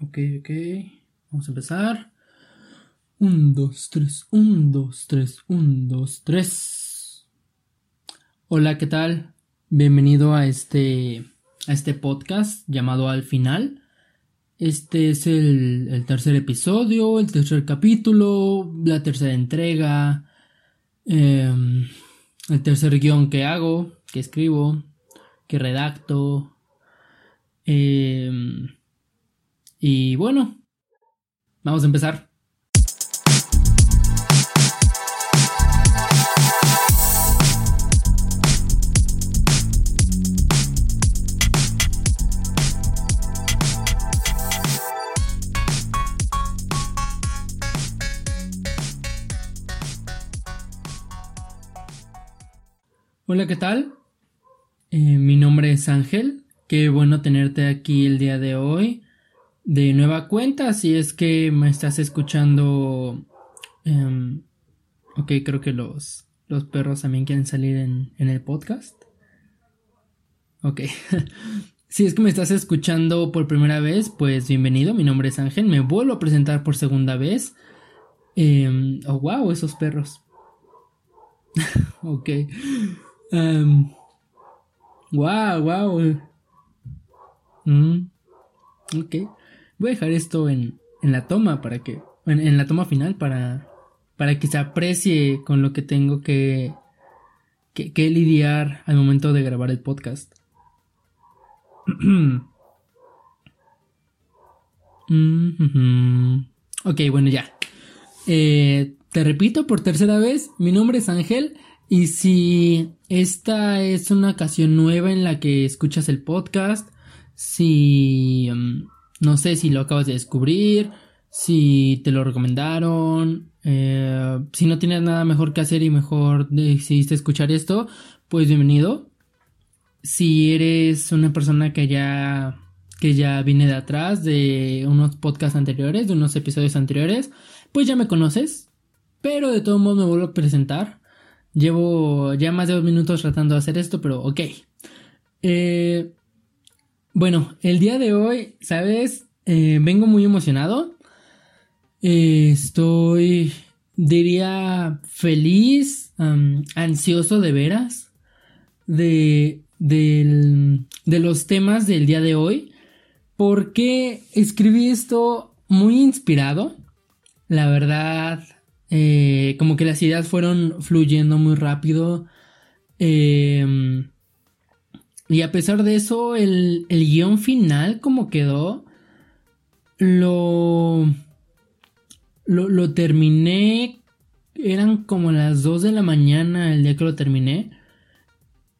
Ok, ok. Vamos a empezar. Un, dos, tres, un, dos, tres, un, dos, tres. Hola, ¿qué tal? Bienvenido a este, a este podcast llamado Al Final. Este es el, el tercer episodio, el tercer capítulo, la tercera entrega, em, el tercer guion que hago, que escribo, que redacto. Em, y bueno, vamos a empezar. Hola, ¿qué tal? Eh, mi nombre es Ángel. Qué bueno tenerte aquí el día de hoy. De nueva cuenta, si es que me estás escuchando. Em, ok, creo que los, los perros también quieren salir en, en el podcast. Ok. si es que me estás escuchando por primera vez, pues bienvenido. Mi nombre es Ángel. Me vuelvo a presentar por segunda vez. Em, oh, wow, esos perros. ok. Um, wow, wow. Mm, ok. Voy a dejar esto en, en la toma para que. En, en, la toma final para. Para que se aprecie con lo que tengo que, que, lidiar al momento de grabar el podcast. ok, bueno, ya. Eh, te repito por tercera vez, mi nombre es Ángel y si esta es una ocasión nueva en la que escuchas el podcast, si um, no sé si lo acabas de descubrir, si te lo recomendaron, eh, si no tienes nada mejor que hacer y mejor decidiste escuchar esto, pues bienvenido. Si eres una persona que ya que ya viene de atrás de unos podcasts anteriores, de unos episodios anteriores, pues ya me conoces, pero de todos modos me vuelvo a presentar. Llevo ya más de dos minutos tratando de hacer esto, pero ok. Eh, bueno, el día de hoy, ¿sabes? Eh, vengo muy emocionado. Eh, estoy, diría, feliz, ansioso de veras de, de, de los temas del día de hoy. Porque escribí esto muy inspirado. La verdad, eh, como que las ideas fueron fluyendo muy rápido. Eh, y a pesar de eso, el, el guion final, como quedó, lo, lo, lo terminé. Eran como las 2 de la mañana el día que lo terminé.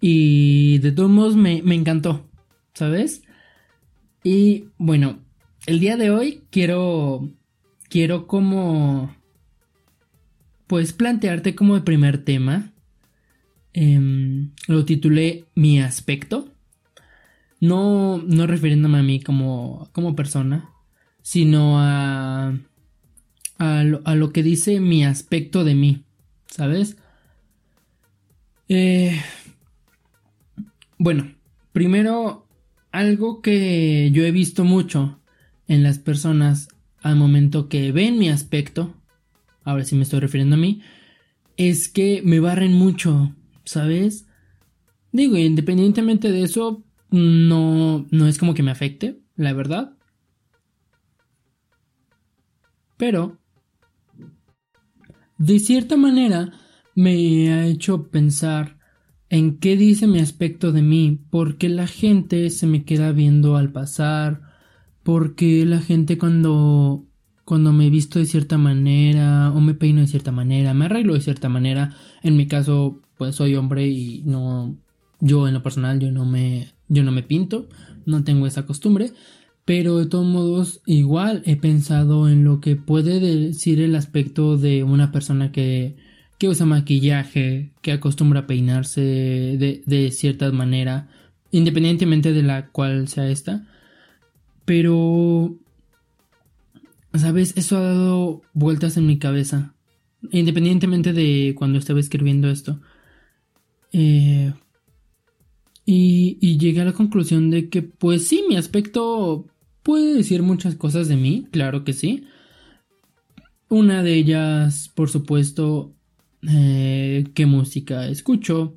Y de todos modos me, me encantó, ¿sabes? Y bueno, el día de hoy quiero. Quiero como pues plantearte como el primer tema. Eh, lo titulé Mi aspecto. No, no refiriéndome a mí como, como persona, sino a, a lo, a, lo, que dice mi aspecto de mí, ¿sabes? Eh, bueno, primero, algo que yo he visto mucho en las personas al momento que ven mi aspecto ahora sí me estoy refiriendo a mí, es que me barren mucho, ¿sabes? Digo, independientemente de eso, no, no es como que me afecte, la verdad. Pero, de cierta manera, me ha hecho pensar en qué dice mi aspecto de mí, porque la gente se me queda viendo al pasar, porque la gente cuando cuando me visto de cierta manera o me peino de cierta manera, me arreglo de cierta manera. En mi caso, pues soy hombre y no yo en lo personal yo no me yo no me pinto, no tengo esa costumbre, pero de todos modos igual he pensado en lo que puede decir el aspecto de una persona que que usa maquillaje, que acostumbra a peinarse de, de cierta manera, independientemente de la cual sea esta. Pero ¿Sabes? Eso ha dado vueltas en mi cabeza. Independientemente de cuando estaba escribiendo esto. Eh, y, y, llegué a la conclusión de que, pues sí, mi aspecto puede decir muchas cosas de mí, claro que sí. Una de ellas, por supuesto, eh, qué música escucho,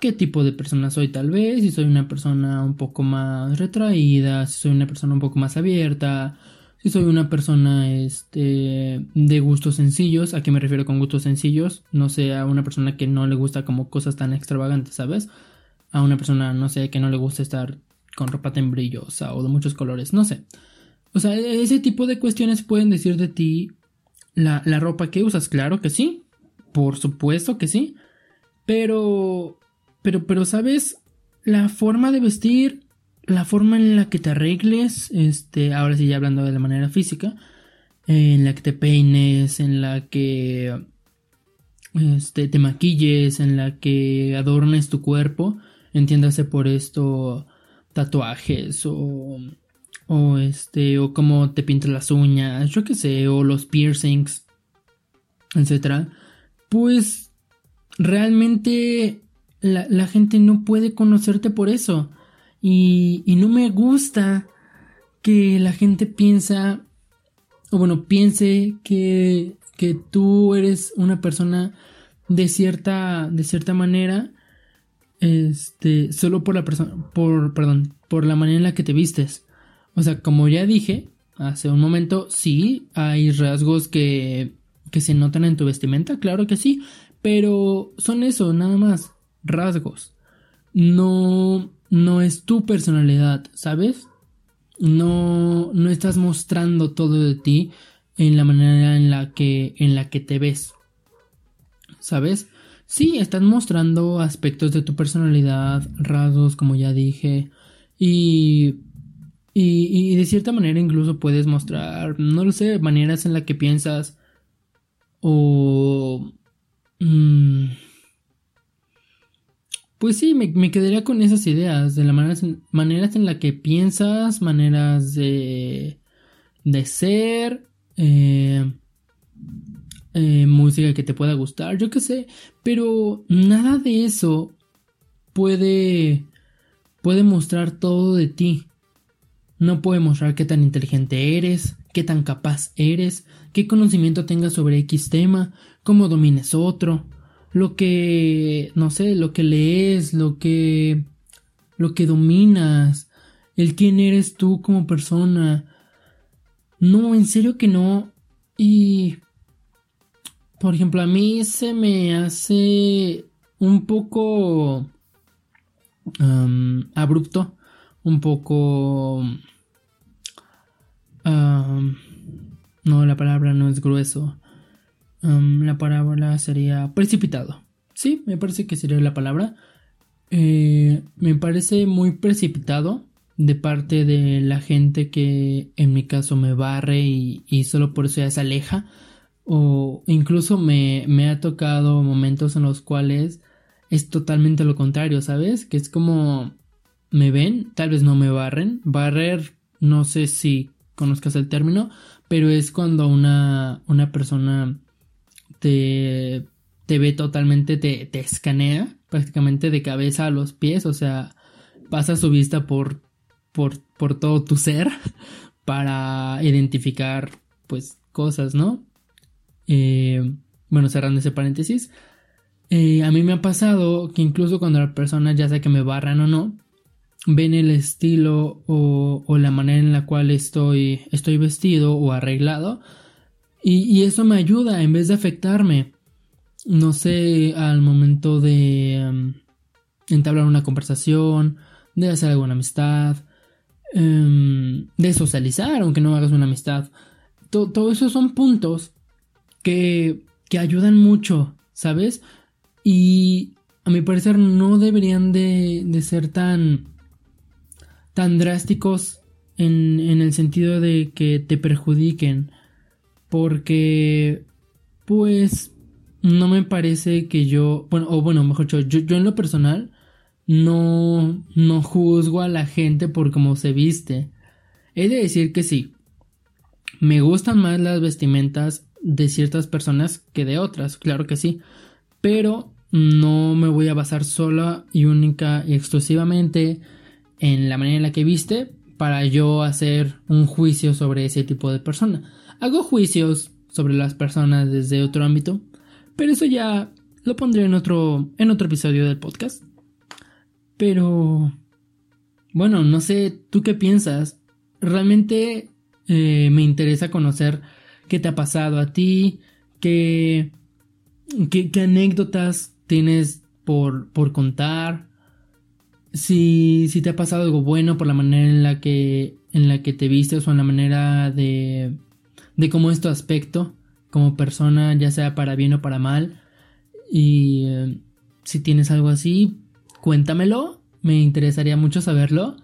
qué tipo de persona soy tal vez, si soy una persona un poco más retraída, si soy una persona un poco más abierta, si soy una persona este, de gustos sencillos, ¿a qué me refiero con gustos sencillos? No sé, a una persona que no le gusta como cosas tan extravagantes, ¿sabes? A una persona, no sé, que no le gusta estar con ropa tan brillosa o de muchos colores, no sé. O sea, ese tipo de cuestiones pueden decir de ti la, la ropa que usas, claro que sí, por supuesto que sí, pero pero, pero, ¿sabes? La forma de vestir, la forma en la que te arregles, este, ahora sí ya hablando de la manera física, en la que te peines, en la que este, te maquilles, en la que adornes tu cuerpo, entiéndase por esto tatuajes o o este o cómo te pintas las uñas, yo qué sé, o los piercings, etcétera, pues realmente la, gente no puede conocerte por eso. Y, no me gusta que la gente piensa, o bueno, piense que, que tú eres una persona de cierta, de cierta manera, este, solo por la persona, por, perdón, por la manera en la que te vistes. O sea, como ya dije hace un momento, sí, hay rasgos que, que se notan en tu vestimenta, claro que sí, pero son eso, nada más rasgos. No, no es tu personalidad, ¿sabes? No, no estás mostrando todo de ti en la manera en la que, en la que te ves. ¿Sabes? Sí, estás mostrando aspectos de tu personalidad, rasgos, como ya dije, y, y, y de cierta manera incluso puedes mostrar, no lo sé, maneras en las que piensas o... Mmm, pues sí, me, quedaría con esas ideas, de las maneras, maneras en las que piensas, maneras de, de ser, eh, eh, música que te pueda gustar, yo qué sé, pero nada de eso puede, puede mostrar todo de ti. No puede mostrar qué tan inteligente eres, qué tan capaz eres, qué conocimiento tengas sobre X tema, cómo domines otro, lo que, no sé, lo que lees, lo que, lo que dominas, el quién eres tú como persona. No, en serio que no. Y, por ejemplo, a mí se me hace un poco abrupto, un poco... no, la palabra no es grueso la palabra sería precipitado. Sí, me parece que sería la palabra. Eh, me parece muy precipitado de parte de la gente que en mi caso me barre y, solo por eso ya se aleja. O incluso me, me ha tocado momentos en los cuales es totalmente lo contrario, ¿sabes? Que es como me ven, tal vez no me barren. Barrer, no sé si conozcas el término, pero es cuando una, una persona te, ve totalmente, te, te escanea prácticamente de cabeza a los pies, o sea, pasa su vista por, por, por todo tu ser para identificar pues cosas, ¿no? Eh, bueno, cerrando ese paréntesis, eh, a mí me ha pasado que incluso cuando la persona, ya sea que me barran o no, ven el estilo o, o la manera en la cual estoy, estoy vestido o arreglado, y, eso me ayuda en vez de afectarme. No sé, al momento de em, entablar una conversación, de hacer alguna amistad, em, de socializar, aunque no hagas una amistad. todo eso son puntos que, que ayudan mucho, ¿sabes? Y a mi parecer no deberían de, de ser tan, tan drásticos en, en el sentido de que te perjudiquen porque, pues, no me parece que yo, bueno, o bueno, mejor dicho, yo, yo en lo personal no, no juzgo a la gente por cómo se viste. He de decir que sí, me gustan más las vestimentas de ciertas personas que de otras, claro que sí, pero no me voy a basar sola y única y exclusivamente en la manera en la que viste para yo hacer un juicio sobre ese tipo de persona. Hago juicios sobre las personas desde otro ámbito, pero eso ya lo pondré en otro en otro episodio del podcast. Pero bueno, no sé, ¿tú qué piensas? Realmente eh, me interesa conocer qué te ha pasado a ti, qué, qué, anécdotas tienes por, por contar, si, si te ha pasado algo bueno por la manera en la que, en la que te vistes o en la manera de, de cómo es tu aspecto como persona, ya sea para bien o para mal. Y eh, si tienes algo así, cuéntamelo, me interesaría mucho saberlo.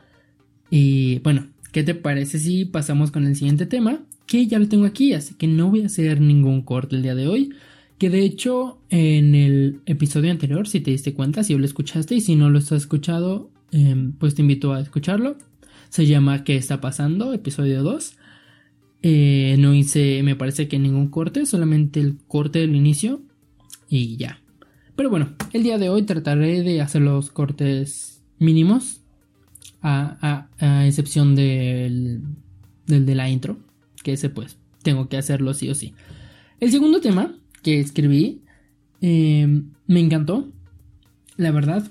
Y bueno, ¿qué te parece si pasamos con el siguiente tema? Que ya lo tengo aquí, así que no voy a hacer ningún corte el día de hoy. Que de hecho en el episodio anterior, si te diste cuenta, si lo escuchaste y si no lo has escuchado, em, pues te invito a escucharlo. Se llama ¿Qué está pasando? Episodio 2. Eh, no hice, me parece que ningún corte, solamente el corte del inicio y ya. Pero bueno, el día de hoy trataré de hacer los cortes mínimos, a, a, excepción del, del de la intro, que ese pues tengo que hacerlo sí o sí. El segundo tema que escribí. Eh, me encantó, la verdad,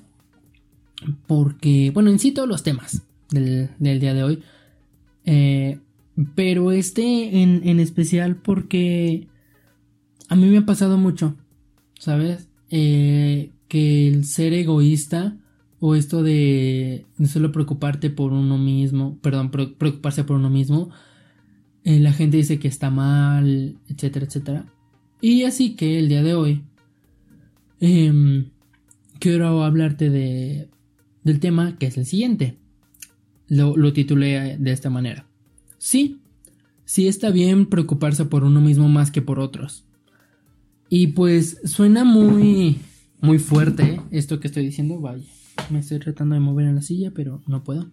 porque, bueno, en sí todos los temas del, día de hoy, eh, pero este en, en, especial porque a mí me ha pasado mucho, ¿sabes? Eh, que el ser egoísta o esto de, solo preocuparte por uno mismo, perdón, preocuparse por uno mismo, la gente dice que está mal, etcétera, etcétera. Y así que el día de hoy em, quiero hablarte de, del tema que es el siguiente. Lo, lo titulé de esta manera. Sí, sí está bien preocuparse por uno mismo más que por otros. Y pues suena muy, muy fuerte esto que estoy diciendo. Vaya, me estoy tratando de mover en la silla, pero no puedo.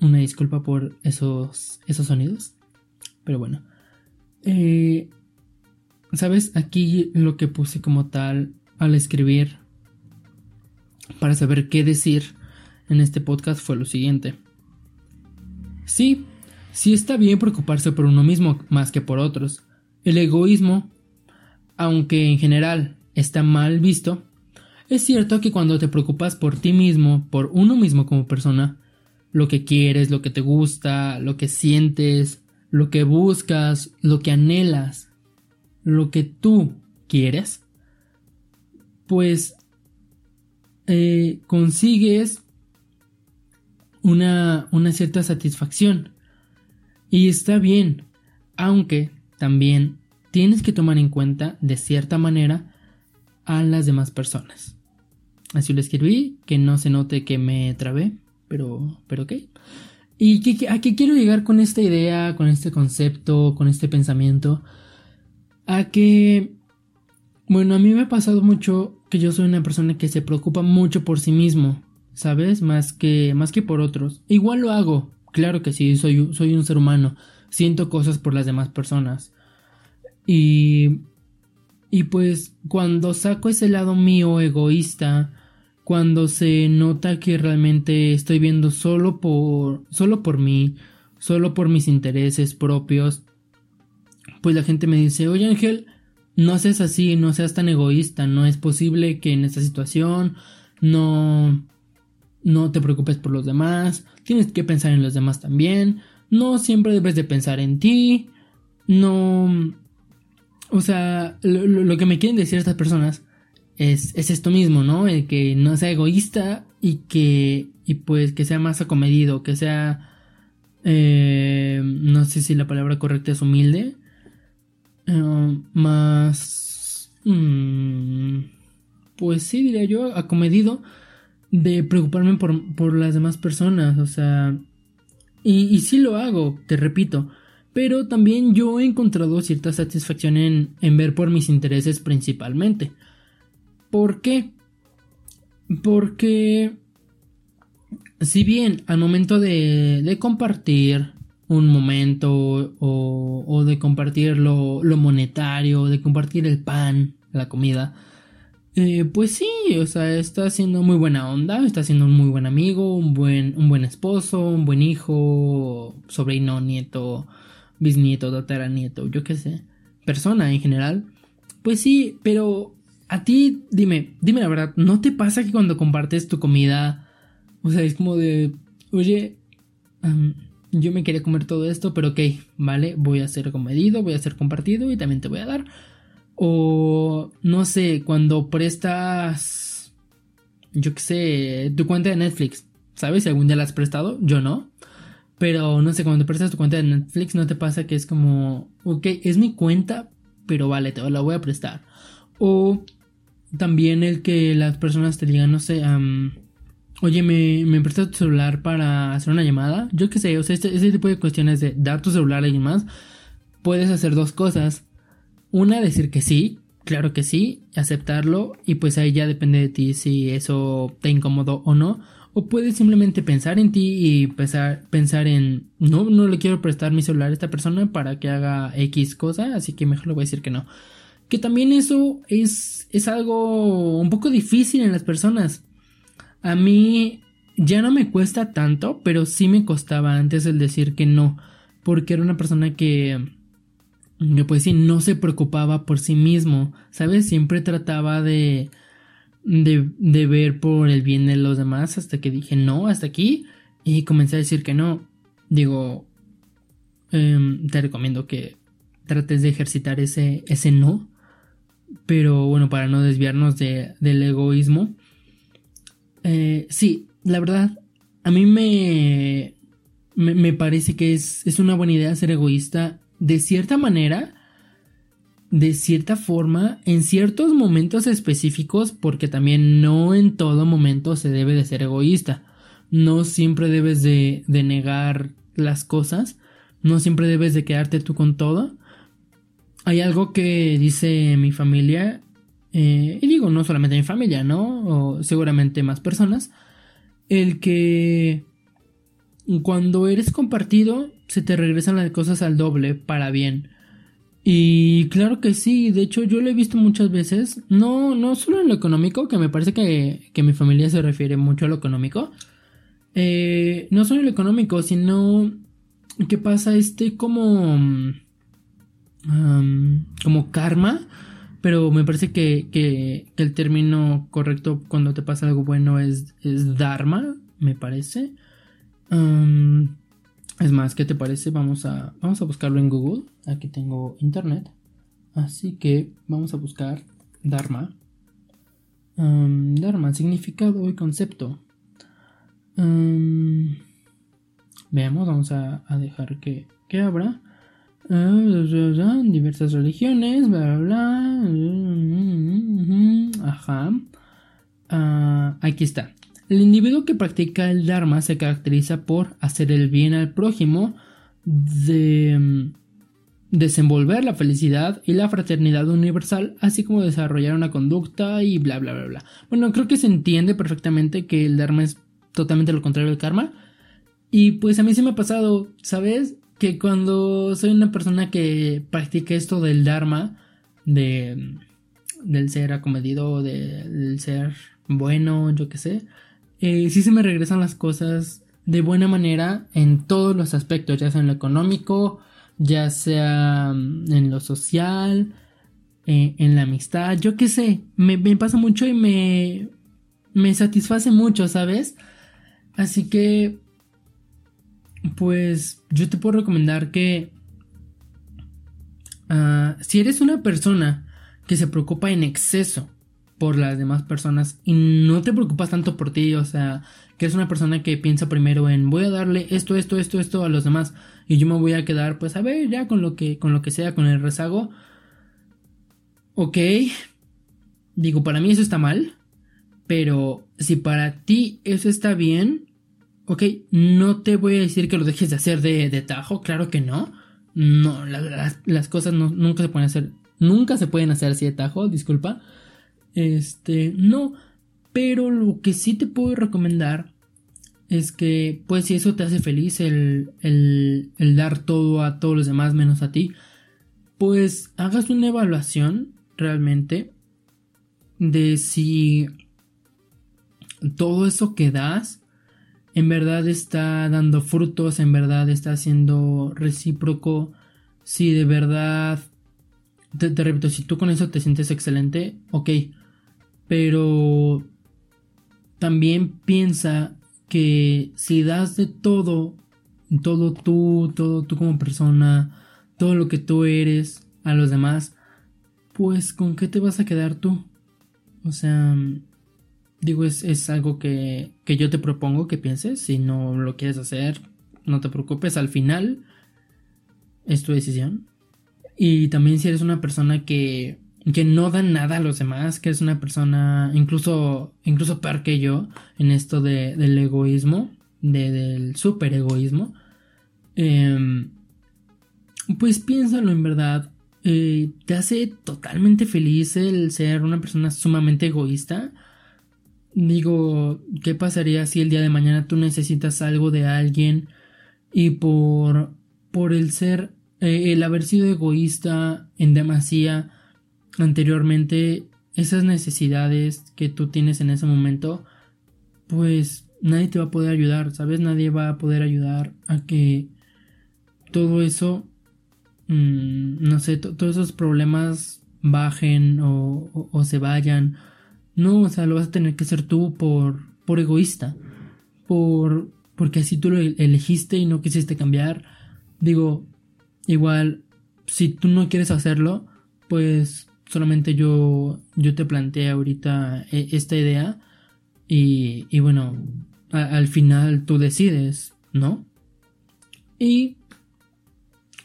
Una disculpa por esos, esos sonidos. Pero bueno. Eh, ¿Sabes? Aquí lo que puse como tal al escribir para saber qué decir en este podcast fue lo siguiente. Sí, sí está bien preocuparse por uno mismo más que por otros. El egoísmo, aunque en general está mal visto, es cierto que cuando te preocupas por ti mismo, por uno mismo como persona, lo que quieres, lo que te gusta, lo que sientes, lo que buscas, lo que anhelas, lo que tú quieres, pues eh, consigues una, una cierta satisfacción. Y está bien, aunque también tienes que tomar en cuenta de cierta manera a las demás personas. Así lo escribí, que no se note que me trabé, pero, pero ok. ¿Y a qué quiero llegar con esta idea, con este concepto, con este pensamiento? a que, bueno, a mí me ha pasado mucho que yo soy una persona que se preocupa mucho por sí mismo, ¿sabes? Más que, más que por otros. Igual lo hago, claro que sí, soy, soy un ser humano, siento cosas por las demás personas. Y, y pues cuando saco ese lado mío egoísta, cuando se nota que realmente estoy viendo solo por, solo por mí, solo por mis intereses propios, pues la gente me dice, oye Ángel, no seas así, no seas tan egoísta, no es posible que en esta situación no, no te preocupes por los demás, tienes que pensar en los demás también, no siempre debes de pensar en ti, no... O sea, lo, que me quieren decir estas personas es, es, esto mismo, ¿no? El que no sea egoísta y que, y pues que sea más acomedido, que sea, eh, no sé si la palabra correcta es humilde, eh, más... Mm, pues sí, diría yo, acomedido de preocuparme por, las demás personas, o sea... Y, y sí lo hago, te repito, pero también yo he encontrado cierta satisfacción en, en ver por mis intereses principalmente. ¿Por qué? Porque si bien al momento de, de compartir un momento o, de compartir lo, monetario, de compartir el pan, la comida, Eh, pues sí, o sea, está siendo muy buena onda, está siendo un muy buen amigo, un buen, un buen esposo, un buen hijo, sobrino, nieto, bisnieto, tataranieto, yo qué sé, persona en general. Pues sí, pero a ti, dime, dime la verdad, ¿no te pasa que cuando compartes tu comida, o sea, es como de, oye, yo me quería comer todo esto, pero ok, vale, voy a ser comedido, voy a ser compartido y también te voy a dar. O no sé, cuando prestas, yo qué sé, tu cuenta de Netflix, ¿sabes? Si algún día la has prestado, yo no. Pero no sé, cuando prestas tu cuenta de Netflix, ¿no te pasa que es como, ok, es mi cuenta, pero vale, te la voy a prestar? O también el que las personas te digan, no sé, oye, ¿me, me prestas tu celular para hacer una llamada? Yo qué sé, o sea, este, ese tipo de cuestiones de dar tu celular a alguien más, puedes hacer dos cosas una, decir que sí, claro que sí, aceptarlo y pues ahí ya depende de ti si eso te incomodó o no. O puedes simplemente pensar en ti y pensar, pensar en, no, no le quiero prestar mi celular a esta persona para que haga X cosa, así que mejor le voy a decir que no. Que también eso es, es algo un poco difícil en las personas. A mí ya no me cuesta tanto, pero sí me costaba antes el decir que no, porque era una persona que que pues sí, no se preocupaba por sí mismo, ¿sabes? Siempre trataba de, de, de ver por el bien de los demás hasta que dije no, hasta aquí y comencé a decir que no. Digo, em, te recomiendo que trates de ejercitar ese, ese no, pero bueno, para no desviarnos de, del egoísmo. Eh, sí, la verdad, a mí me, me, me parece que es, es una buena idea ser egoísta de cierta manera, de cierta forma, en ciertos momentos específicos, porque también no en todo momento se debe de ser egoísta. No siempre debes de, de negar las cosas, no siempre debes de quedarte tú con todo. Hay algo que dice mi familia, eh, y digo no solamente mi familia, ¿no? O seguramente más personas, el que cuando eres compartido se te regresan las cosas al doble para bien. Y claro que sí, de hecho yo lo he visto muchas veces, no, no solo en lo económico, que me parece que, que mi familia se refiere mucho a lo económico, eh, no solo en lo económico, sino que pasa este como, como karma, pero me parece que, que, que, el término correcto cuando te pasa algo bueno es, es dharma, me parece. Es más, ¿qué te parece? Vamos a, vamos a buscarlo en Google. Aquí tengo internet. Así que vamos a buscar Dharma. Dharma, significado y concepto. veamos, vamos a, dejar que, que abra. diversas religiones, bla, bla, bla. Ajá. Ah, aquí está. El individuo que practica el Dharma se caracteriza por hacer el bien al prójimo, de mm, desenvolver la felicidad y la fraternidad universal, así como desarrollar una conducta y bla bla bla bla. Bueno, creo que se entiende perfectamente que el Dharma es totalmente lo contrario del karma. Y pues a mí se me ha pasado, ¿sabes? Que cuando soy una persona que practica esto del Dharma, de, mm, del ser acomedido, del ser bueno, yo qué sé, eh, sí se me regresan las cosas de buena manera en todos los aspectos, ya sea en lo económico, ya sea mm, en lo social, eh, en la amistad, yo qué sé, me, pasa mucho y me, me satisface mucho, ¿sabes? Así que, pues yo te puedo recomendar que ah, si eres una persona que se preocupa en exceso por las demás personas y no te preocupas tanto por ti, o sea, que es una persona que piensa primero en voy a darle esto, esto, esto, esto a los demás y yo me voy a quedar pues a ver ya con lo que con lo que sea, con el rezago. Ok. Digo, para mí eso está mal, pero si para ti eso está bien, ok, no te voy a decir que lo dejes de hacer de, de tajo, claro que no. No, las cosas nunca se pueden hacer, nunca se pueden hacer así de tajo, disculpa. Este, no, pero lo que sí te puedo recomendar es que, pues, si eso te hace feliz, el, el, dar todo a todos los demás menos a ti, pues hagas una evaluación realmente de si todo eso que das en verdad está dando frutos, en verdad está siendo recíproco, si de verdad, te, repito, si tú con eso te sientes excelente, ok, pero también piensa que si das de todo, todo tú, todo tú como persona, todo lo que tú eres a los demás, pues con qué te vas a quedar tú? O sea, digo, es, algo que, que yo te propongo que pienses. Si no lo quieres hacer, no te preocupes. Al final, es tu decisión. Y también si eres una persona que, que no da nada a los demás, que es una persona incluso, incluso peor que yo en esto de, del egoísmo, de, del super egoísmo, em, pues piénsalo en verdad. Eh, ¿Te hace totalmente feliz el ser una persona sumamente egoísta? Digo, ¿qué pasaría si el día de mañana tú necesitas algo de alguien y por, por el ser, eh, el haber sido egoísta en demasía anteriormente, esas necesidades que tú tienes en ese momento, pues nadie te va a poder ayudar, ¿sabes? Nadie va a poder ayudar a que todo eso, mm, no sé, todos esos problemas bajen o, se vayan no, o sea, lo vas a tener que hacer tú por, por egoísta. Por, porque así tú lo elegiste y no quisiste cambiar. Digo, igual, si tú no quieres hacerlo, pues solamente yo, yo te planteé ahorita e, esta idea. Y, y bueno, al final tú decides, ¿no? Y...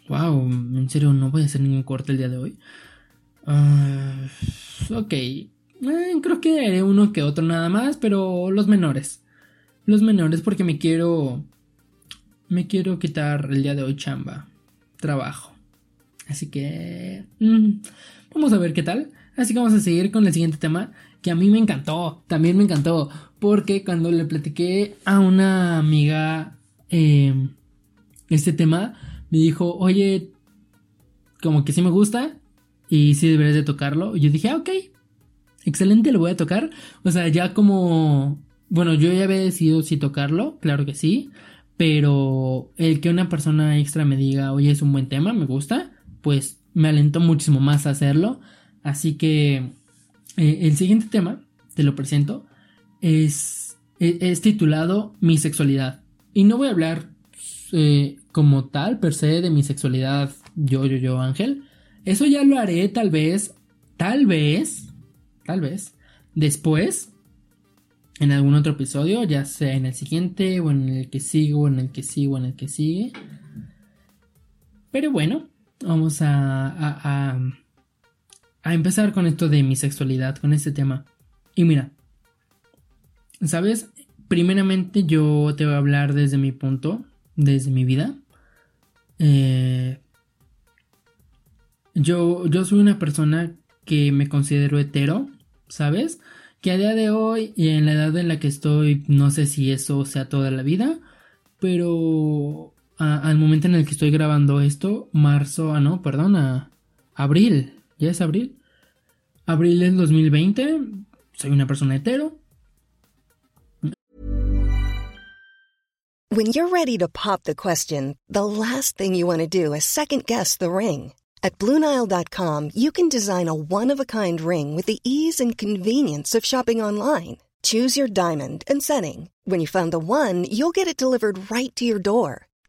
Wow, en serio, no voy a hacer ningún corte el día de hoy. Uh, ok, eh, creo que haré uno que otro nada más, pero los menores. Los menores porque me quiero... Me quiero quitar el día de hoy chamba. Trabajo. Así que... Mm, vamos a ver qué tal. Así que vamos a seguir con el siguiente tema que a mí me encantó. También me encantó. Porque cuando le platiqué a una amiga em, este tema, me dijo, oye, como que sí me gusta y sí deberías de tocarlo. Y yo dije, ah, ok, excelente, lo voy a tocar. O sea, ya como, bueno, yo ya había decidido si tocarlo, claro que sí, pero el que una persona extra me diga, oye, es un buen tema, me gusta, pues me alentó muchísimo más a hacerlo. Así que eh, el siguiente tema, te lo presento, es, e, es, titulado Mi sexualidad. Y no voy a hablar eh, como tal, per se, de mi sexualidad, yo, yo, yo, Ángel. Eso ya lo haré tal vez, tal vez, tal vez, después, en algún otro episodio, ya sea en el siguiente, o en el que sigo, o en el que sigo, o en el que sigue. Pero bueno, vamos a, a, a, empezar con esto de mi sexualidad, con este tema. Y mira, ¿sabes? Primeramente yo te voy a hablar desde mi punto, desde mi vida. Eh, yo, yo soy una persona que me considero hetero, ¿sabes? Que a día de hoy y en la edad en la que estoy, no sé si eso sea toda la vida, pero al momento en el que estoy grabando esto, marzo, ah no, perdón, a abril, ¿ya es abril? Abril del 2020, soy una persona hetero. When you're ready to pop the question, the last thing you want to do is second guess the ring. At Bluenile.com, you can design a one of a kind ring with the ease and convenience of shopping online. Choose your diamond and setting. When you find the one, you'll get it delivered right to your door.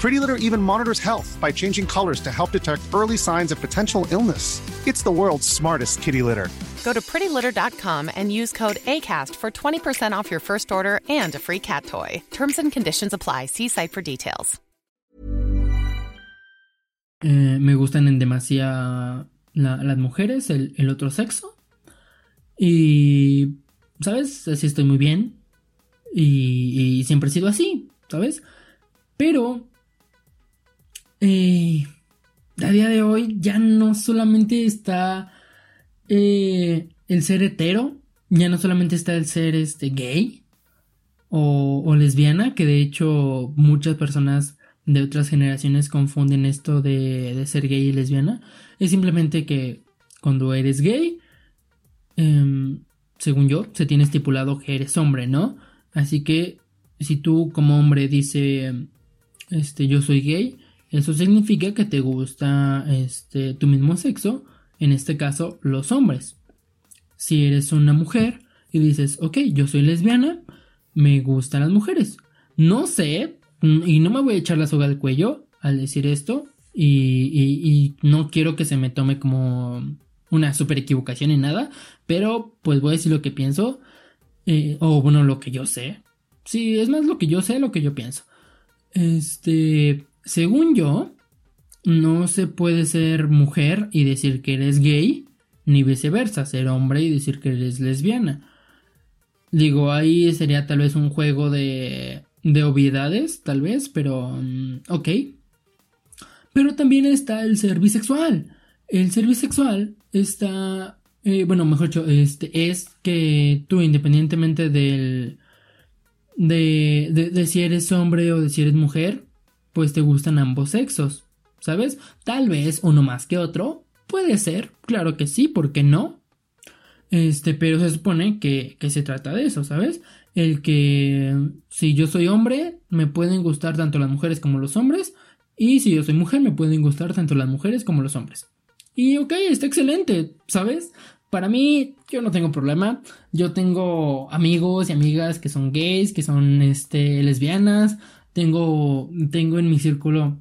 Pretty Litter even monitors health by changing colors to help detect early signs of potential illness. It's the world's smartest kitty litter. Go to prettylitter.com and use code ACAST for 20% off your first order and a free cat toy. Terms and conditions apply. See site for details. Eh, me gustan en demasía las mujeres, el, otro sexo. Y ¿sabes? Así estoy muy bien. Y, siempre he sido así, ¿sabes? Pero... Eh, a día de hoy ya no solamente está eh, el ser hetero, ya no solamente está el ser este, gay o, lesbiana, que de hecho muchas personas de otras generaciones confunden esto de, de, ser gay y lesbiana. Es simplemente que cuando eres gay, em, según yo, se tiene estipulado que eres hombre, ¿no? Así que si tú como hombre dice, este, yo soy gay, eso significa que te gusta este, tu mismo sexo, en este caso los hombres. Si eres una mujer y dices, ok, yo soy lesbiana, me gustan las mujeres. No sé, y no me voy a echar la soga al cuello al decir esto, y, no quiero que se me tome como una super equivocación en nada, pero pues voy a decir lo que pienso, eh, o bueno, lo que yo sé. Sí, es más lo que yo sé, lo que yo pienso. Este, según yo, no se puede ser mujer y decir que eres gay, ni viceversa, ser hombre y decir que eres lesbiana. Digo, ahí sería tal vez un juego de, de obviedades, tal vez, pero mm, ok. Pero también está el ser bisexual. El ser bisexual está, eh, bueno, mejor dicho, este, es que tú independientemente del, de, de, de si eres hombre o de si eres mujer, pues te gustan ambos sexos, ¿sabes? Tal vez uno más que otro, puede ser, claro que sí, ¿por qué no? Este, pero se supone que, que se trata de eso, ¿sabes? El que si yo soy hombre, me pueden gustar tanto las mujeres como los hombres, y si yo soy mujer, me pueden gustar tanto las mujeres como los hombres. Y ok, está excelente, ¿sabes? Para mí, yo no tengo problema. Yo tengo amigos y amigas que son gays, que son este, lesbianas, tengo, tengo en mi círculo,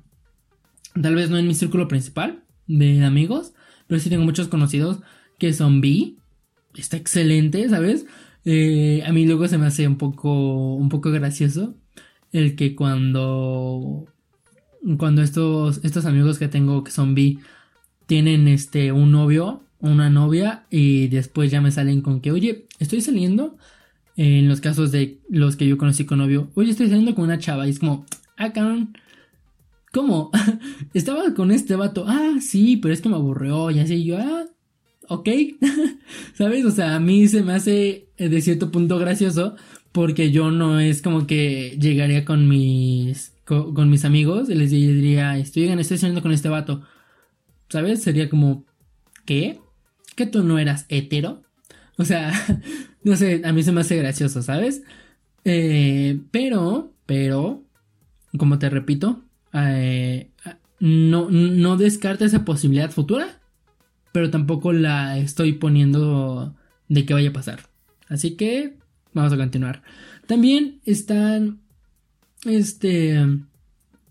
tal vez no en mi círculo principal de amigos, pero sí tengo muchos conocidos que son bi. Está excelente, ¿sabes? Eh, a mí luego se me hace un poco, un poco gracioso el que cuando, cuando estos, estos amigos que tengo que son bi tienen este, un novio, una novia y después ya me salen con que, oye, estoy saliendo en los casos de los que yo conocí con novio, oye, estoy saliendo con una chava y es como, ah, cabrón, ¿cómo? Estaba con este vato, ah, sí, pero es que me aburrió y así yo, ah, ok, ¿sabes? O sea, a mí se me hace eh, de cierto punto gracioso porque yo no es como que llegaría con mis, con, mis amigos y les diría, estoy, estoy saliendo con este vato, ¿sabes? Sería como, ¿qué? ¿Que tú no eras hetero? O sea, no sé, a mí se me hace gracioso, ¿sabes? Eh, pero, pero, como te repito, eh, no, no descarta esa posibilidad futura, pero tampoco la estoy poniendo de que vaya a pasar. Así que vamos a continuar. También están, este,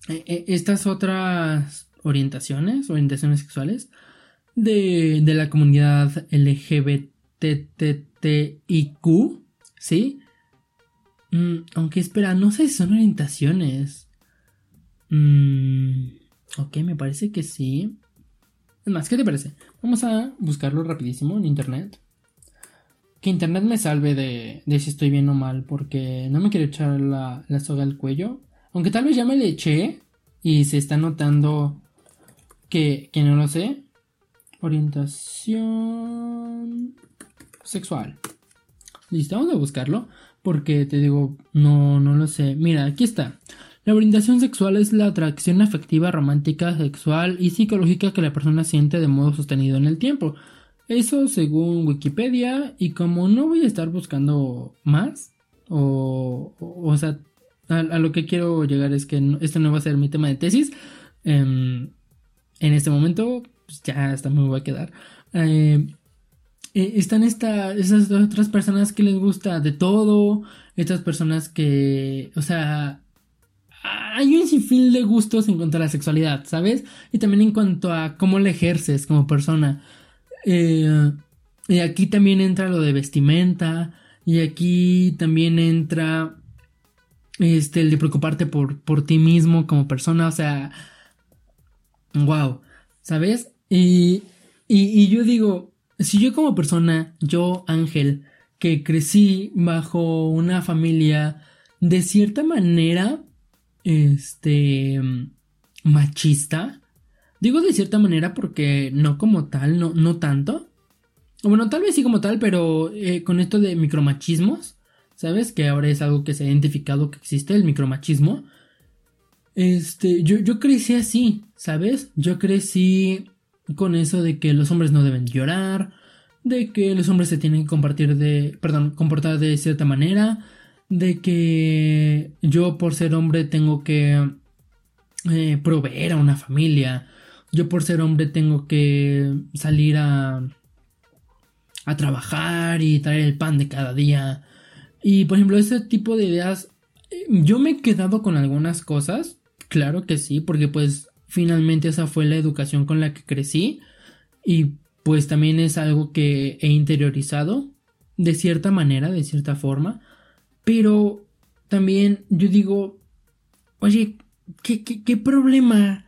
eh, estas otras orientaciones, orientaciones sexuales de, de la comunidad LGBT TTTIQ, ¿sí? Mm, aunque espera, no sé si son orientaciones. Mm, ok, me parece que sí. Es más, ¿qué te parece? Vamos a buscarlo rapidísimo en internet. Que internet me salve de, de si estoy bien o mal, porque no me quiero echar la, la soga al cuello. Aunque tal vez ya me le eché y se está notando que, que no lo sé. Orientación sexual. Listo, vamos a buscarlo. Porque te digo, no, no lo sé. Mira, aquí está. La orientación sexual es la atracción afectiva, romántica, sexual y psicológica que la persona siente de modo sostenido en el tiempo. Eso según Wikipedia. Y como no voy a estar buscando más, o, o, sea, a, lo que quiero llegar es que este no va a ser mi tema de tesis. Em, en este momento, pues ya hasta me voy a quedar. Eh, eh, están esta, esas otras personas que les gusta de todo, estas personas que, o sea, hay un sinfín de gustos en cuanto a la sexualidad, ¿sabes? Y también en cuanto a cómo le ejerces como persona. Eh, y aquí también entra lo de vestimenta, y aquí también entra este, el de preocuparte por, por ti mismo como persona, o sea, wow, ¿sabes? Y, y yo digo, si yo como persona, yo Ángel, que crecí bajo una familia de cierta manera, este, machista. Digo de cierta manera porque no como tal, no, no tanto. Bueno, tal vez sí como tal, pero eh, con esto de micromachismos, ¿sabes? Que ahora es algo que se ha identificado que existe, el micromachismo. Este, yo, yo crecí así, ¿sabes? Yo crecí con eso de que los hombres no deben llorar, de que los hombres se tienen que compartir de, perdón, comportar de cierta manera, de que yo por ser hombre tengo que eh, proveer a una familia, yo por ser hombre tengo que salir a a trabajar y traer el pan de cada día. Y por ejemplo, ese tipo de ideas, eh, yo me he quedado con algunas cosas, Claro que sí, porque pues finalmente esa fue la educación con la que crecí y pues también es algo que he interiorizado de cierta manera, de cierta forma, pero también yo digo, oye, ¿qué, qué, problema,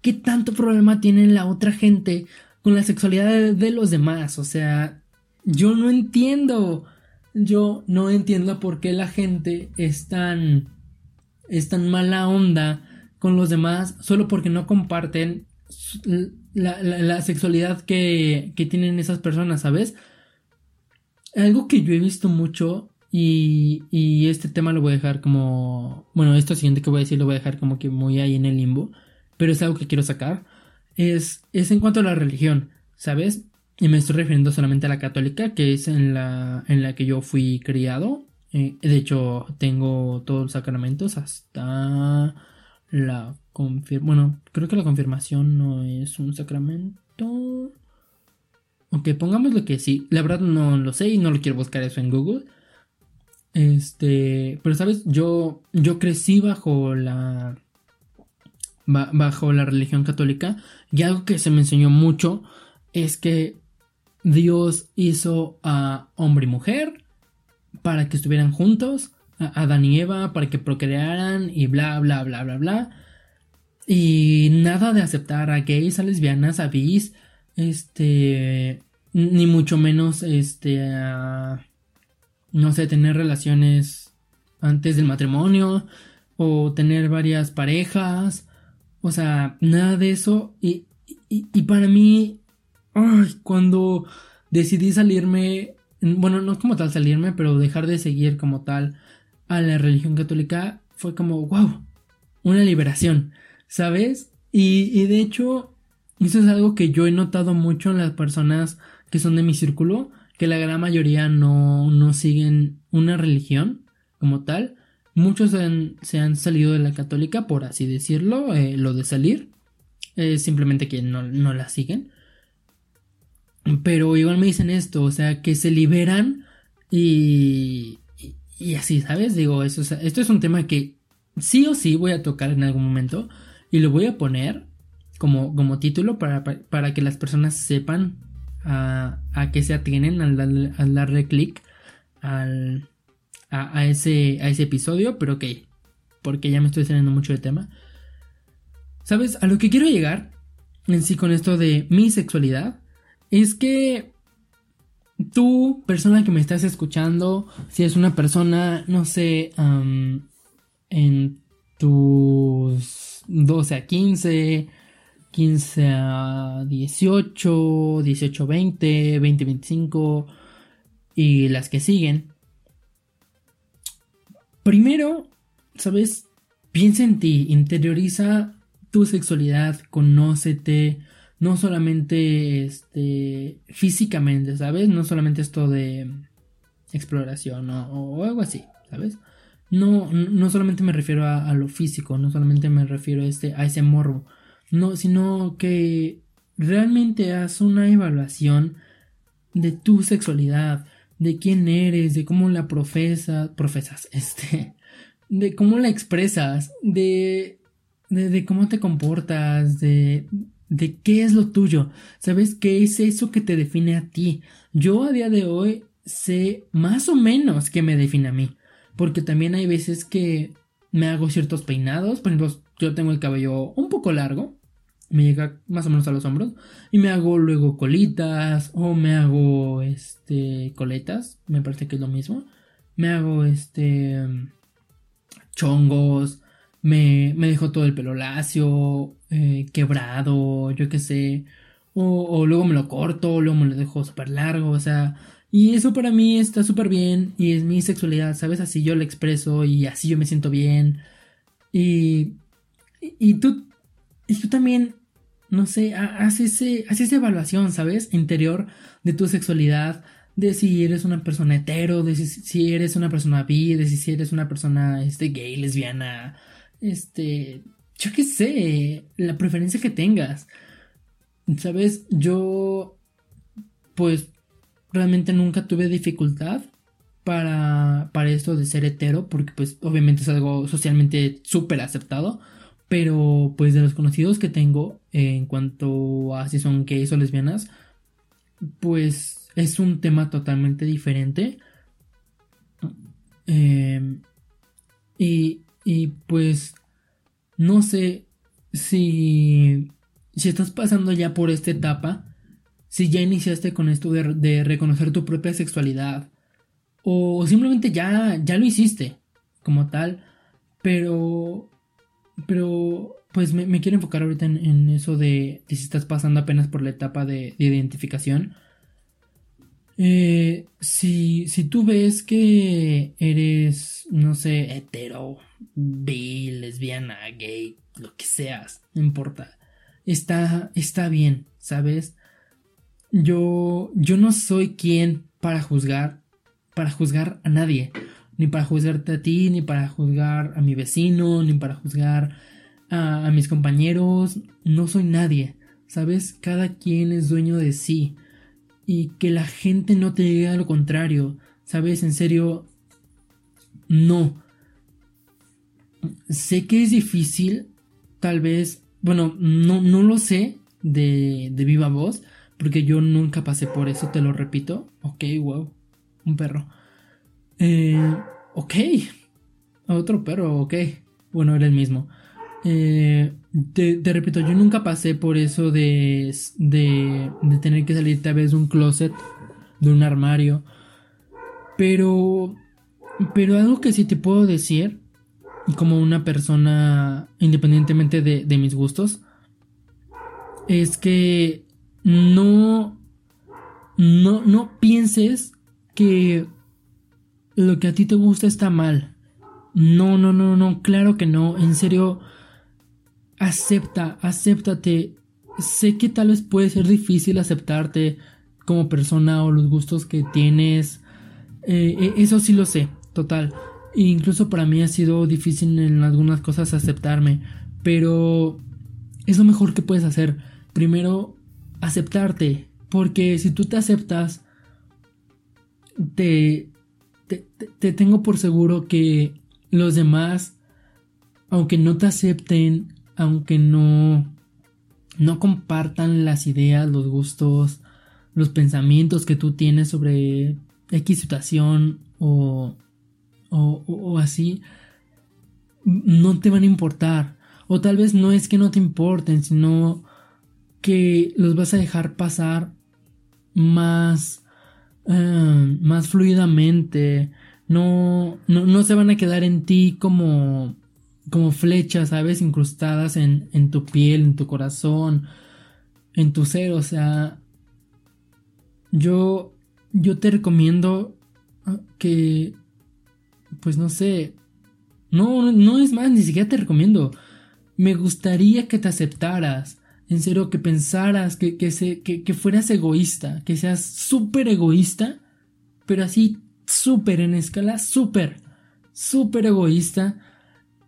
qué tanto problema tiene la otra gente con la sexualidad de, de los demás? O sea, yo no entiendo, yo no entiendo por qué la gente es tan, es tan mala onda con los demás solo porque no comparten la, sexualidad que, que, tienen esas personas, ¿sabes? Algo que yo he visto mucho y, y, este tema lo voy a dejar como... Bueno, esto siguiente que voy a decir lo voy a dejar como que muy ahí en el limbo, pero es algo que quiero sacar. Es, es en cuanto a la religión, ¿sabes? Y me estoy refiriendo solamente a la católica, que es en la, en la que yo fui criado. Eh, de hecho, tengo todos los sacramentos hasta la confirmación. Bueno, creo que la confirmación no es un sacramento. Ok, pongámoslo que sí. La verdad no lo sé y no lo quiero buscar eso en Google. Este, pero sabes, yo yo crecí bajo la bajo la religión católica y algo que se me enseñó mucho es que Dios hizo a hombre y mujer para que estuvieran juntos a Adán y Eva para que procrearan y bla, bla, bla, bla, bla. Y nada de aceptar a gays, a lesbianas, a bis, este, ni mucho menos, este, no sé, tener relaciones antes del matrimonio o tener varias parejas, o sea, nada de eso. Y, y, y para mí, ay, cuando decidí salirme, bueno, no como tal salirme, pero dejar de seguir como tal a la religión católica fue como, wow, una liberación, ¿sabes? Y, de hecho, eso es algo que yo he notado mucho en las personas que son de mi círculo, que la gran mayoría no, no siguen una religión como tal. Muchos se han, salido de la católica, por así decirlo, eh, lo de salir. Es simplemente que no, no la siguen. Pero igual me dicen esto, o sea, que se liberan y, y así, ¿sabes? Digo, eso, esto es un tema que sí o sí voy a tocar en algún momento y lo voy a poner como, como título para, para, que las personas sepan a, a qué se atienen al, darle, clic al, a, ese, a ese episodio, pero ok, porque ya me estoy saliendo mucho de tema. ¿Sabes? A lo que quiero llegar en sí con esto de mi sexualidad es que tú, persona que me estás escuchando, si es una persona, no sé, en tus 12 a 15, 15 a 18, 18 a 20, 20 a 25 y las que siguen. Primero, ¿sabes? Piensa en ti, interioriza tu sexualidad, conócete, no solamente este, físicamente, ¿sabes? No solamente esto de exploración o, algo así, ¿sabes? No, no solamente me refiero a, lo físico, no solamente me refiero a, este, a ese morbo, no, sino que realmente haz una evaluación de tu sexualidad, de quién eres, de cómo la profesas, profesas, este, de cómo la expresas, de, de cómo te comportas, de, de qué es lo tuyo, ¿sabes qué es eso que te define a ti? Yo a día de hoy sé más o menos qué me define a mí, porque también hay veces que me hago ciertos peinados, por ejemplo, yo tengo el cabello un poco largo, me llega más o menos a los hombros y me hago luego colitas o me hago este coletas, me parece que es lo mismo. Me hago este chongos, me, me dejo todo el pelo lacio, eh, quebrado, yo qué sé. O, o, luego me lo corto, luego me lo dejo súper largo, o sea. Y eso para mí está súper bien y es mi sexualidad, ¿sabes? Así yo lo expreso y así yo me siento bien. Y, y tú, y tú también, no sé, haz, ese, esa evaluación, ¿sabes? Interior de tu sexualidad, de si eres una persona hetero, de si, eres una persona bi, de si eres una persona este, gay, lesbiana, este, yo qué sé, la preferencia que tengas. ¿Sabes? Yo, pues, realmente nunca tuve dificultad para, para esto de ser hetero, porque pues obviamente es algo socialmente súper aceptado. Pero pues de los conocidos que tengo en cuanto a si son gays o lesbianas, pues es un tema totalmente diferente. Em, y, y pues no sé si, si estás pasando ya por esta etapa, si ya iniciaste con esto de, reconocer tu propia sexualidad, o simplemente ya, ya lo hiciste como tal, pero, pero pues me, quiero enfocar ahorita en, eso de, si estás pasando apenas por la etapa de, identificación. Eh, si, si tú ves que eres, no sé, hetero, bi, lesbiana, gay, lo que seas, no importa. Está, bien, ¿sabes? Yo, yo no soy quien para juzgar, para juzgar a nadie, ni para juzgarte a ti, ni para juzgar a mi vecino, ni para juzgar a mis compañeros, no soy nadie, ¿sabes? Cada quien es dueño de sí y que la gente no te diga lo contrario, ¿sabes? En serio, no. Sé que es difícil, tal vez, bueno, no, no lo sé de, de viva voz, porque yo nunca pasé por eso, te lo repito. Ok, wow. Un perro. Eh, ok. Otro perro, ok. Bueno, era el mismo. Eh, te, repito, yo nunca pasé por eso de, de, de tener que salir tal vez de un closet, de un armario. Pero, pero algo que sí te puedo decir, como una persona, independientemente de, de mis gustos, es que no, no, no pienses que lo que a ti te gusta está mal. No, no, no, no, claro que no. En serio, acepta, acéptate. Sé que tal vez puede ser difícil aceptarte como persona o los gustos que tienes. Eh, eh, eso sí lo sé, total. incluso para mí ha sido difícil en algunas cosas aceptarme. Pero es lo mejor que puedes hacer. Primero, aceptarte. Porque si tú te aceptas, te, te, tengo por seguro que los demás, aunque no te acepten, aunque no, no compartan las ideas, los gustos, los pensamientos que tú tienes sobre X situación o, o, o, así, no te van a importar. O tal vez no es que no te importen, sino que los vas a dejar pasar más, eh, más fluidamente. No, no, no, se van a quedar en ti como, como flechas, ¿sabes? Incrustadas en, en tu piel, en tu corazón, en tu ser. O sea, yo, yo te recomiendo ah, que, pues no sé, no, no es más, ni siquiera te recomiendo. Me gustaría que te aceptaras en serio que pensaras, que, que, se, que, fueras egoísta, que seas súper egoísta, pero así súper en escala, súper, súper egoísta,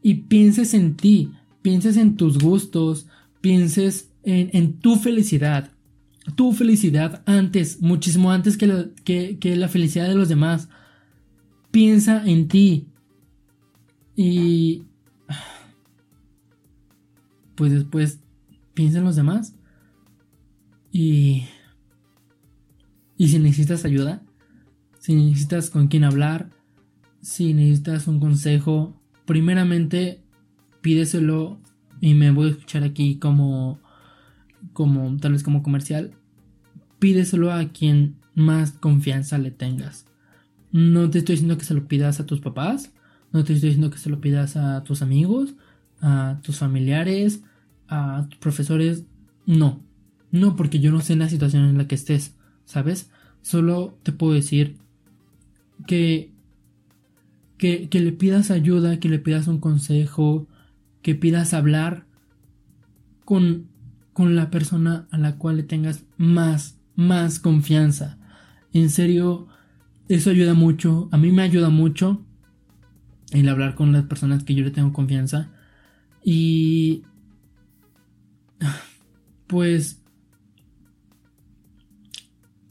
y pienses en ti, pienses en tus gustos, pienses en, tu felicidad, tu felicidad antes, muchísimo antes que, que la felicidad de los demás. Piensa en ti. Y... Pues después piensa en los demás. Y. Y si necesitas ayuda, si necesitas con quién hablar, si necesitas un consejo, primeramente pídeselo y me voy a escuchar aquí como como tal vez como comercial, pídeselo a quien más confianza le tengas. No te estoy diciendo que se lo pidas a tus papás, no te estoy diciendo que se lo pidas a tus amigos, a tus familiares, a tus profesores. No, no, porque yo no sé la situación en la que estés, ¿sabes? Solo te puedo decir que, que, le pidas ayuda, que le pidas un consejo, que pidas hablar con, con la persona a la cual le tengas más, más confianza. En serio, eso ayuda mucho. A mí me ayuda mucho el hablar con las personas que yo le tengo confianza. Y... Pues...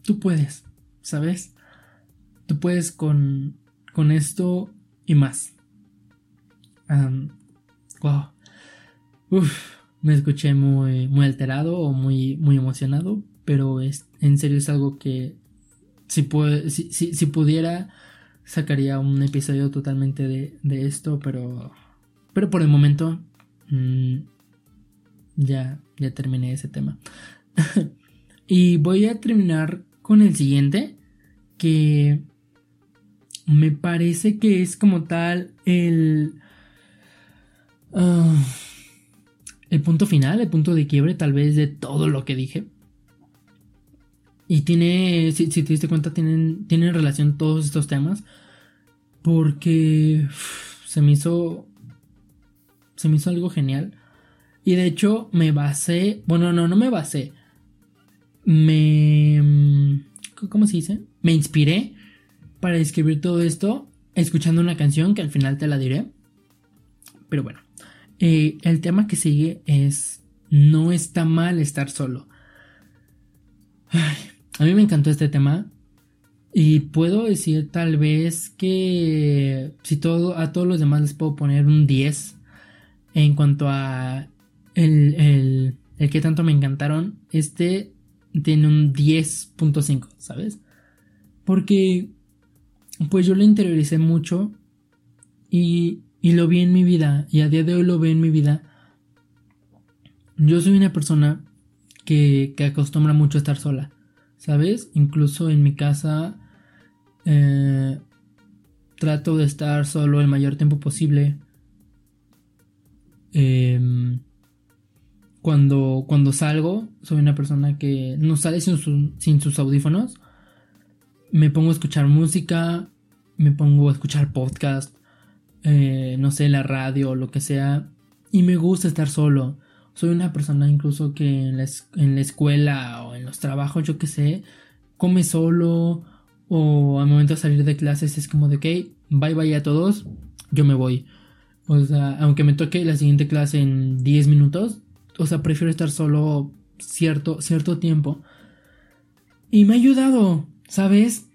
Tú puedes, ¿sabes? Tú puedes con, con esto y más. wow. Me escuché muy, muy alterado o muy, muy emocionado, pero es, en serio es algo que si, puede, si, si, pudiera sacaría un episodio totalmente de, de, esto, pero, pero por el momento mmm, ya, ya terminé ese tema. y voy a terminar con el siguiente, que me parece que es como tal el... Uh, el punto final, el punto de quiebre tal vez de todo lo que dije. Y tiene, si, te diste cuenta, tienen, tienen relación todos estos temas. Porque se me hizo, se me hizo algo genial. Y de hecho me basé, bueno, no, no me basé. Me, ¿cómo se dice? Me inspiré para escribir todo esto escuchando una canción que al final te la diré. Pero bueno, eh, el tema que sigue es no está mal estar solo. a mí me encantó este tema. Y puedo decir tal vez que si todo, a todos los demás les puedo poner un 10 en cuanto a el, el, el que tanto me encantaron. Este tiene un 10.5, ¿sabes? Porque pues yo lo interioricé mucho y y lo vi en mi vida y a día de hoy lo veo en mi vida. Yo soy una persona que, que acostumbra mucho a estar sola, ¿sabes? Incluso en mi casa eh, trato de estar solo el mayor tiempo posible. Em, cuando, cuando salgo, soy una persona que no sale sin, sin sus audífonos. Me pongo a escuchar música, me pongo a escuchar podcast, eh, no sé, la radio lo que sea. Y me gusta estar solo. Soy una persona incluso que en la, en la escuela o en los trabajos, yo que sé, come solo o al momento de salir de clases es como de que, bye bye a todos, yo me voy. O sea, aunque me toque la siguiente clase en 10 minutos, o sea, prefiero estar solo cierto, cierto tiempo. Y me ha ayudado, ¿sabes?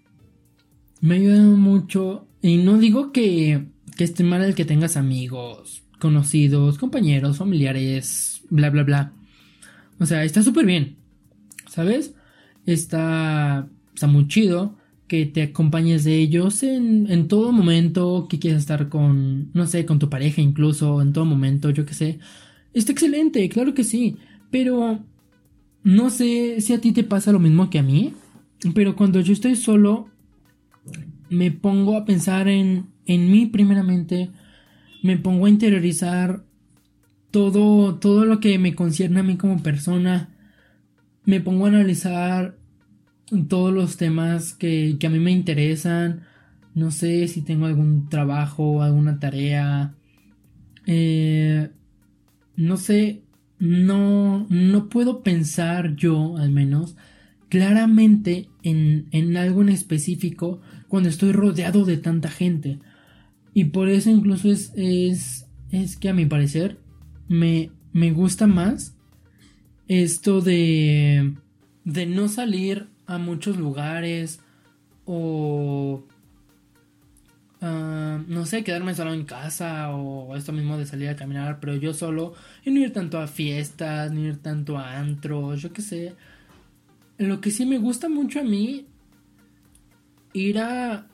Me ha ayudado mucho. Y no digo que que esté mal el que tengas amigos, conocidos, compañeros, familiares, bla, bla, bla. O sea, está súper bien, ¿sabes? Está, está muy chido que te acompañes de ellos en, en todo momento, que quieras estar con, no sé, con tu pareja incluso, en todo momento, yo qué sé. Está excelente, claro que sí, pero no sé si a ti te pasa lo mismo que a mí, pero cuando yo estoy solo, me pongo a pensar en en mí primeramente, me pongo a interiorizar todo, todo lo que me concierne a mí como persona, me pongo a analizar todos los temas que, que a mí me interesan, no sé si tengo algún trabajo, alguna tarea, eh, no sé, no, no puedo pensar yo al menos claramente en, en algo en específico cuando estoy rodeado de tanta gente. Y por eso incluso es, es, es que a mi parecer me, me gusta más esto de, de no salir a muchos lugares o uh, no sé, quedarme solo en casa o esto mismo de salir a caminar, pero yo solo y no ir tanto a fiestas, ni ir tanto a antros, yo qué sé. Lo que sí me gusta mucho a mí ir a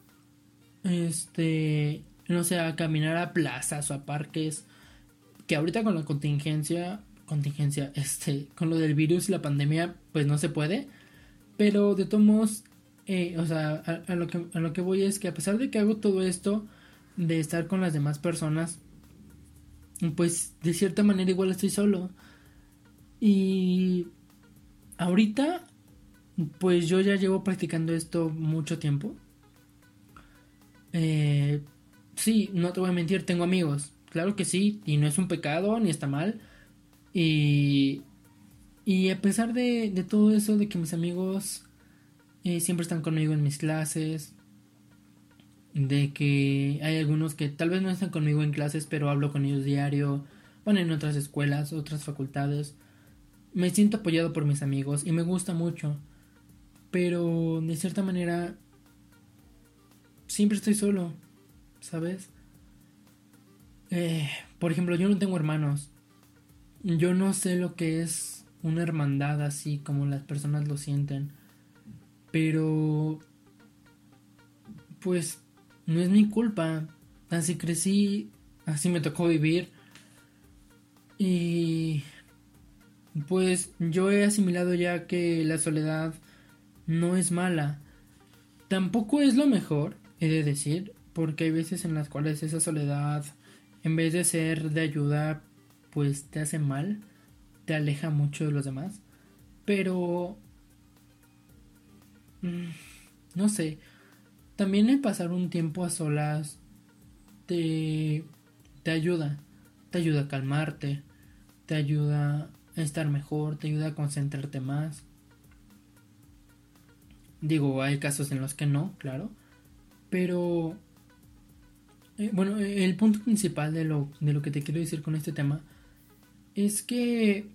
este no sé, a caminar a plazas o a parques, que ahorita con la contingencia, contingencia, este, con lo del virus y la pandemia, pues no se puede. Pero de todos modos, eh, o sea, a, lo que, a lo que voy es que a pesar de que hago todo esto, de estar con las demás personas, pues de cierta manera igual estoy solo. Y ahorita, pues yo ya llevo practicando esto mucho tiempo. Eh, sí, no te voy a mentir, tengo amigos. Claro que sí, y no es un pecado, ni está mal. Y, y a pesar de, todo eso, de que mis amigos eh, siempre están conmigo en mis clases, de que hay algunos que tal vez no están conmigo en clases, pero hablo con ellos diario, van en otras escuelas, otras facultades. Me siento apoyado por mis amigos y me gusta mucho, pero de cierta manera siempre estoy solo, ¿sabes? Eh, por ejemplo, yo no tengo hermanos. Yo no sé lo que es una hermandad así como las personas lo sienten. Pero... Pues no es mi culpa. Así crecí, así me tocó vivir. Y... Pues yo he asimilado ya que la soledad no es mala. Tampoco es lo mejor, he de decir, porque hay veces en las cuales esa soledad en vez de ser de ayuda, pues te hace mal, te aleja mucho de los demás. Pero... Mm, no sé, también el pasar un tiempo a solas te, te ayuda, te ayuda a calmarte, te ayuda a estar mejor, te ayuda a concentrarte más. Digo, hay casos en los que no, claro, pero eh, bueno, el punto principal de lo, de lo que te quiero decir con este tema es que...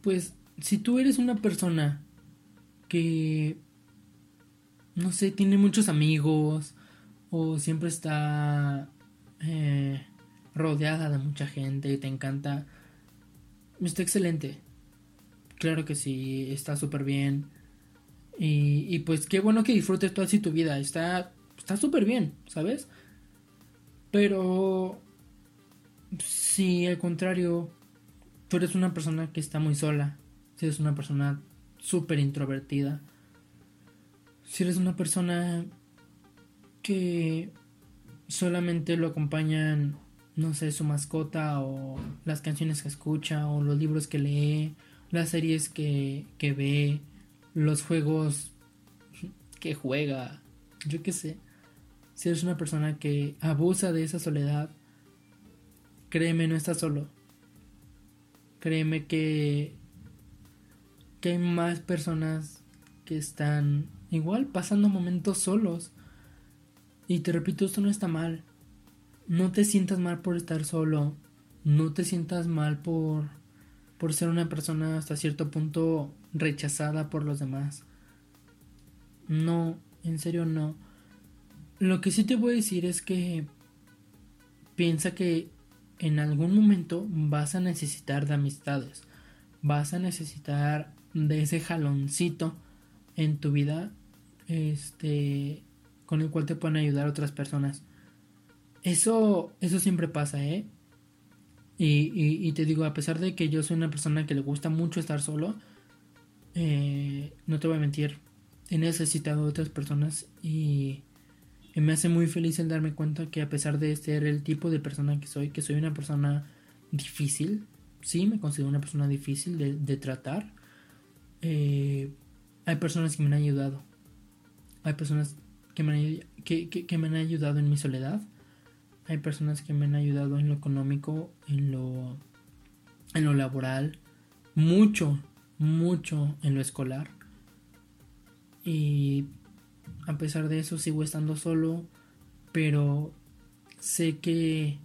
pues si tú eres una persona que... No sé, tiene muchos amigos o siempre está eh, rodeada de mucha gente y te encanta, está excelente. Claro que sí, está súper bien y, pues qué bueno que disfrutes tú así tu vida. Está está súper bien, ¿sabes? Pero si al contrario, tú eres una persona que está muy sola, si eres una persona súper introvertida, si eres una persona que solamente lo acompañan, no sé, su mascota o las canciones que escucha o los libros que lee, las series que, que ve, los juegos que juega, yo qué sé. Si eres una persona que abusa de esa soledad, créeme, no estás solo. Créeme que, que hay más personas que están igual pasando momentos solos. Y te repito, esto no está mal. No te sientas mal por estar solo. No te sientas mal por, por ser una persona hasta cierto punto rechazada por los demás. No, en serio no. Lo que sí te voy a decir es que piensa que en algún momento vas a necesitar de amistades. Vas a necesitar de ese jaloncito en tu vida este con el cual te pueden ayudar otras personas. Eso eso siempre pasa, ¿eh? Y, y, y te digo, a pesar de que yo soy una persona que le gusta mucho estar solo, eh, no te voy a mentir, he necesitado otras personas y, me hace muy feliz el darme cuenta que a pesar de ser el tipo de persona que soy, que soy una persona difícil, sí, me considero una persona difícil de, tratar, eh, hay personas que me han ayudado, hay personas que me han, que me han ayudado en mi soledad, hay personas que me han ayudado en lo económico, en lo, en lo laboral, mucho, mucho en lo escolar. Y a pesar de eso sigo estando solo, pero sé que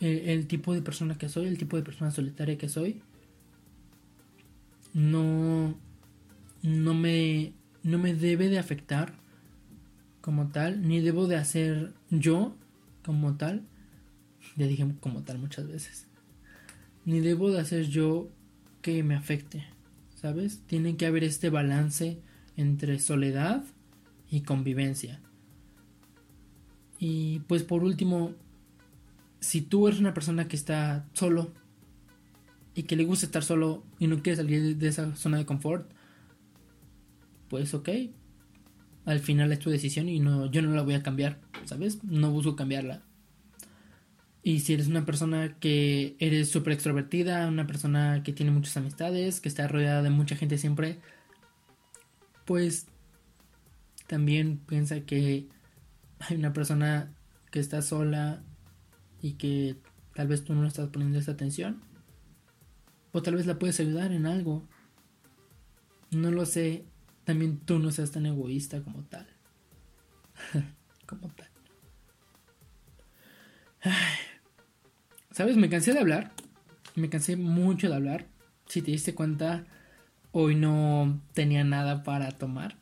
el, tipo de persona que soy, el tipo de persona solitaria que soy, no, no, me, no me debe de afectar como tal, ni debo de hacer yo como tal. Ya dije como tal muchas veces. Ni debo de hacer yo que me afecte, ¿sabes? Tiene que haber este balance entre soledad y convivencia. Y pues por último, si tú eres una persona que está solo y que le gusta estar solo y no quiere salir de esa zona de confort, pues ok. Al final es tu decisión y no, yo no la voy a cambiar, ¿sabes? No busco cambiarla. Y si eres una persona que eres súper extrovertida, una persona que tiene muchas amistades, que está rodeada de mucha gente siempre, pues también piensa que hay una persona que está sola y que tal vez tú no estás poniendo esa atención. O tal vez la puedes ayudar en algo. No lo sé. También tú no seas tan egoísta como tal. como tal. ¿Sabes? Me cansé de hablar. Me cansé mucho de hablar. Si te diste cuenta, hoy no tenía nada para tomar.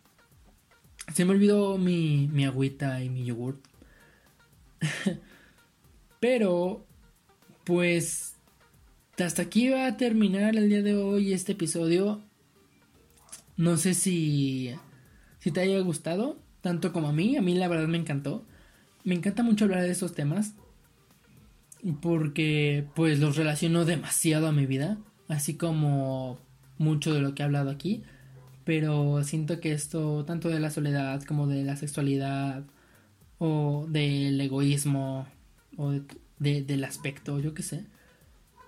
Se me olvidó mi, mi agüita y mi yogurt. Pero, pues, hasta aquí va a terminar el día de hoy este episodio. No sé si, si te haya gustado, tanto como a mí. A mí la verdad me encantó. Me encanta mucho hablar de estos temas. Porque pues los relaciono demasiado a mi vida. Así como mucho de lo que he hablado aquí. Pero siento que esto, tanto de la soledad como de la sexualidad o del egoísmo o del aspecto, yo qué sé,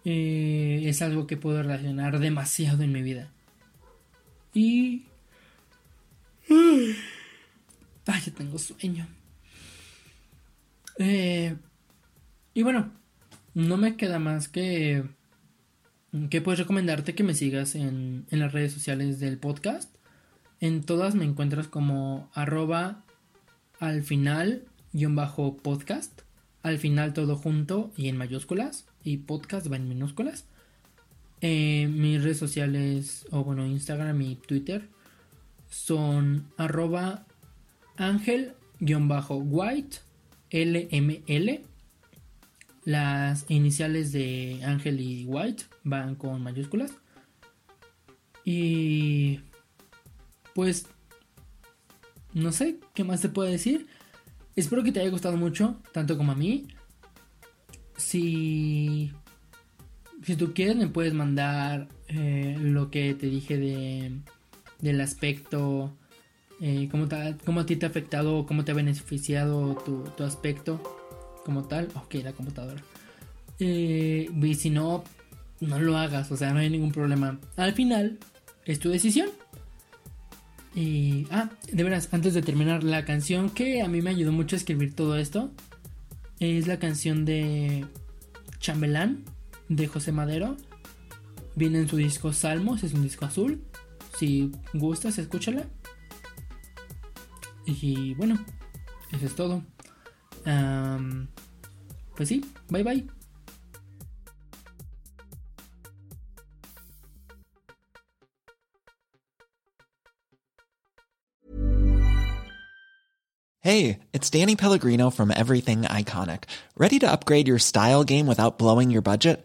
eh, es algo que puedo relacionar demasiado en mi vida. Y... Ay, ya tengo sueño. Eh, y bueno, no me queda más que... Que puedes recomendarte que me sigas en, en las redes sociales del podcast. En todas me encuentras como arroba al final guion bajo podcast. Al final todo junto y en mayúsculas. Y podcast va en minúsculas. Eh, mis redes sociales, o bueno, Instagram y Twitter son arroba ángel-white lml. Las iniciales de Ángel y White van con mayúsculas. Y pues no sé qué más te puedo decir. Espero que te haya gustado mucho, tanto como a mí. Si, si tú quieres, me puedes mandar eh, lo que te dije de, del aspecto, eh, cómo, a ti te ha afectado, cómo te ha beneficiado tu, tu aspecto como tal. Ok, la computadora. Eh, y si no, no lo hagas, o sea, no hay ningún problema. Al final, es tu decisión. Y, ah, de veras, antes de terminar, la canción que a mí me ayudó mucho a escribir todo esto es la canción de Chambelán de José Madero. Viene en su disco Salmos, es un disco azul. Si gustas, escúchala. Y bueno, eso es todo. pues sí, bye bye. Hey, it's Danny Pellegrino from Everything Iconic. Ready to upgrade your style game without blowing your budget?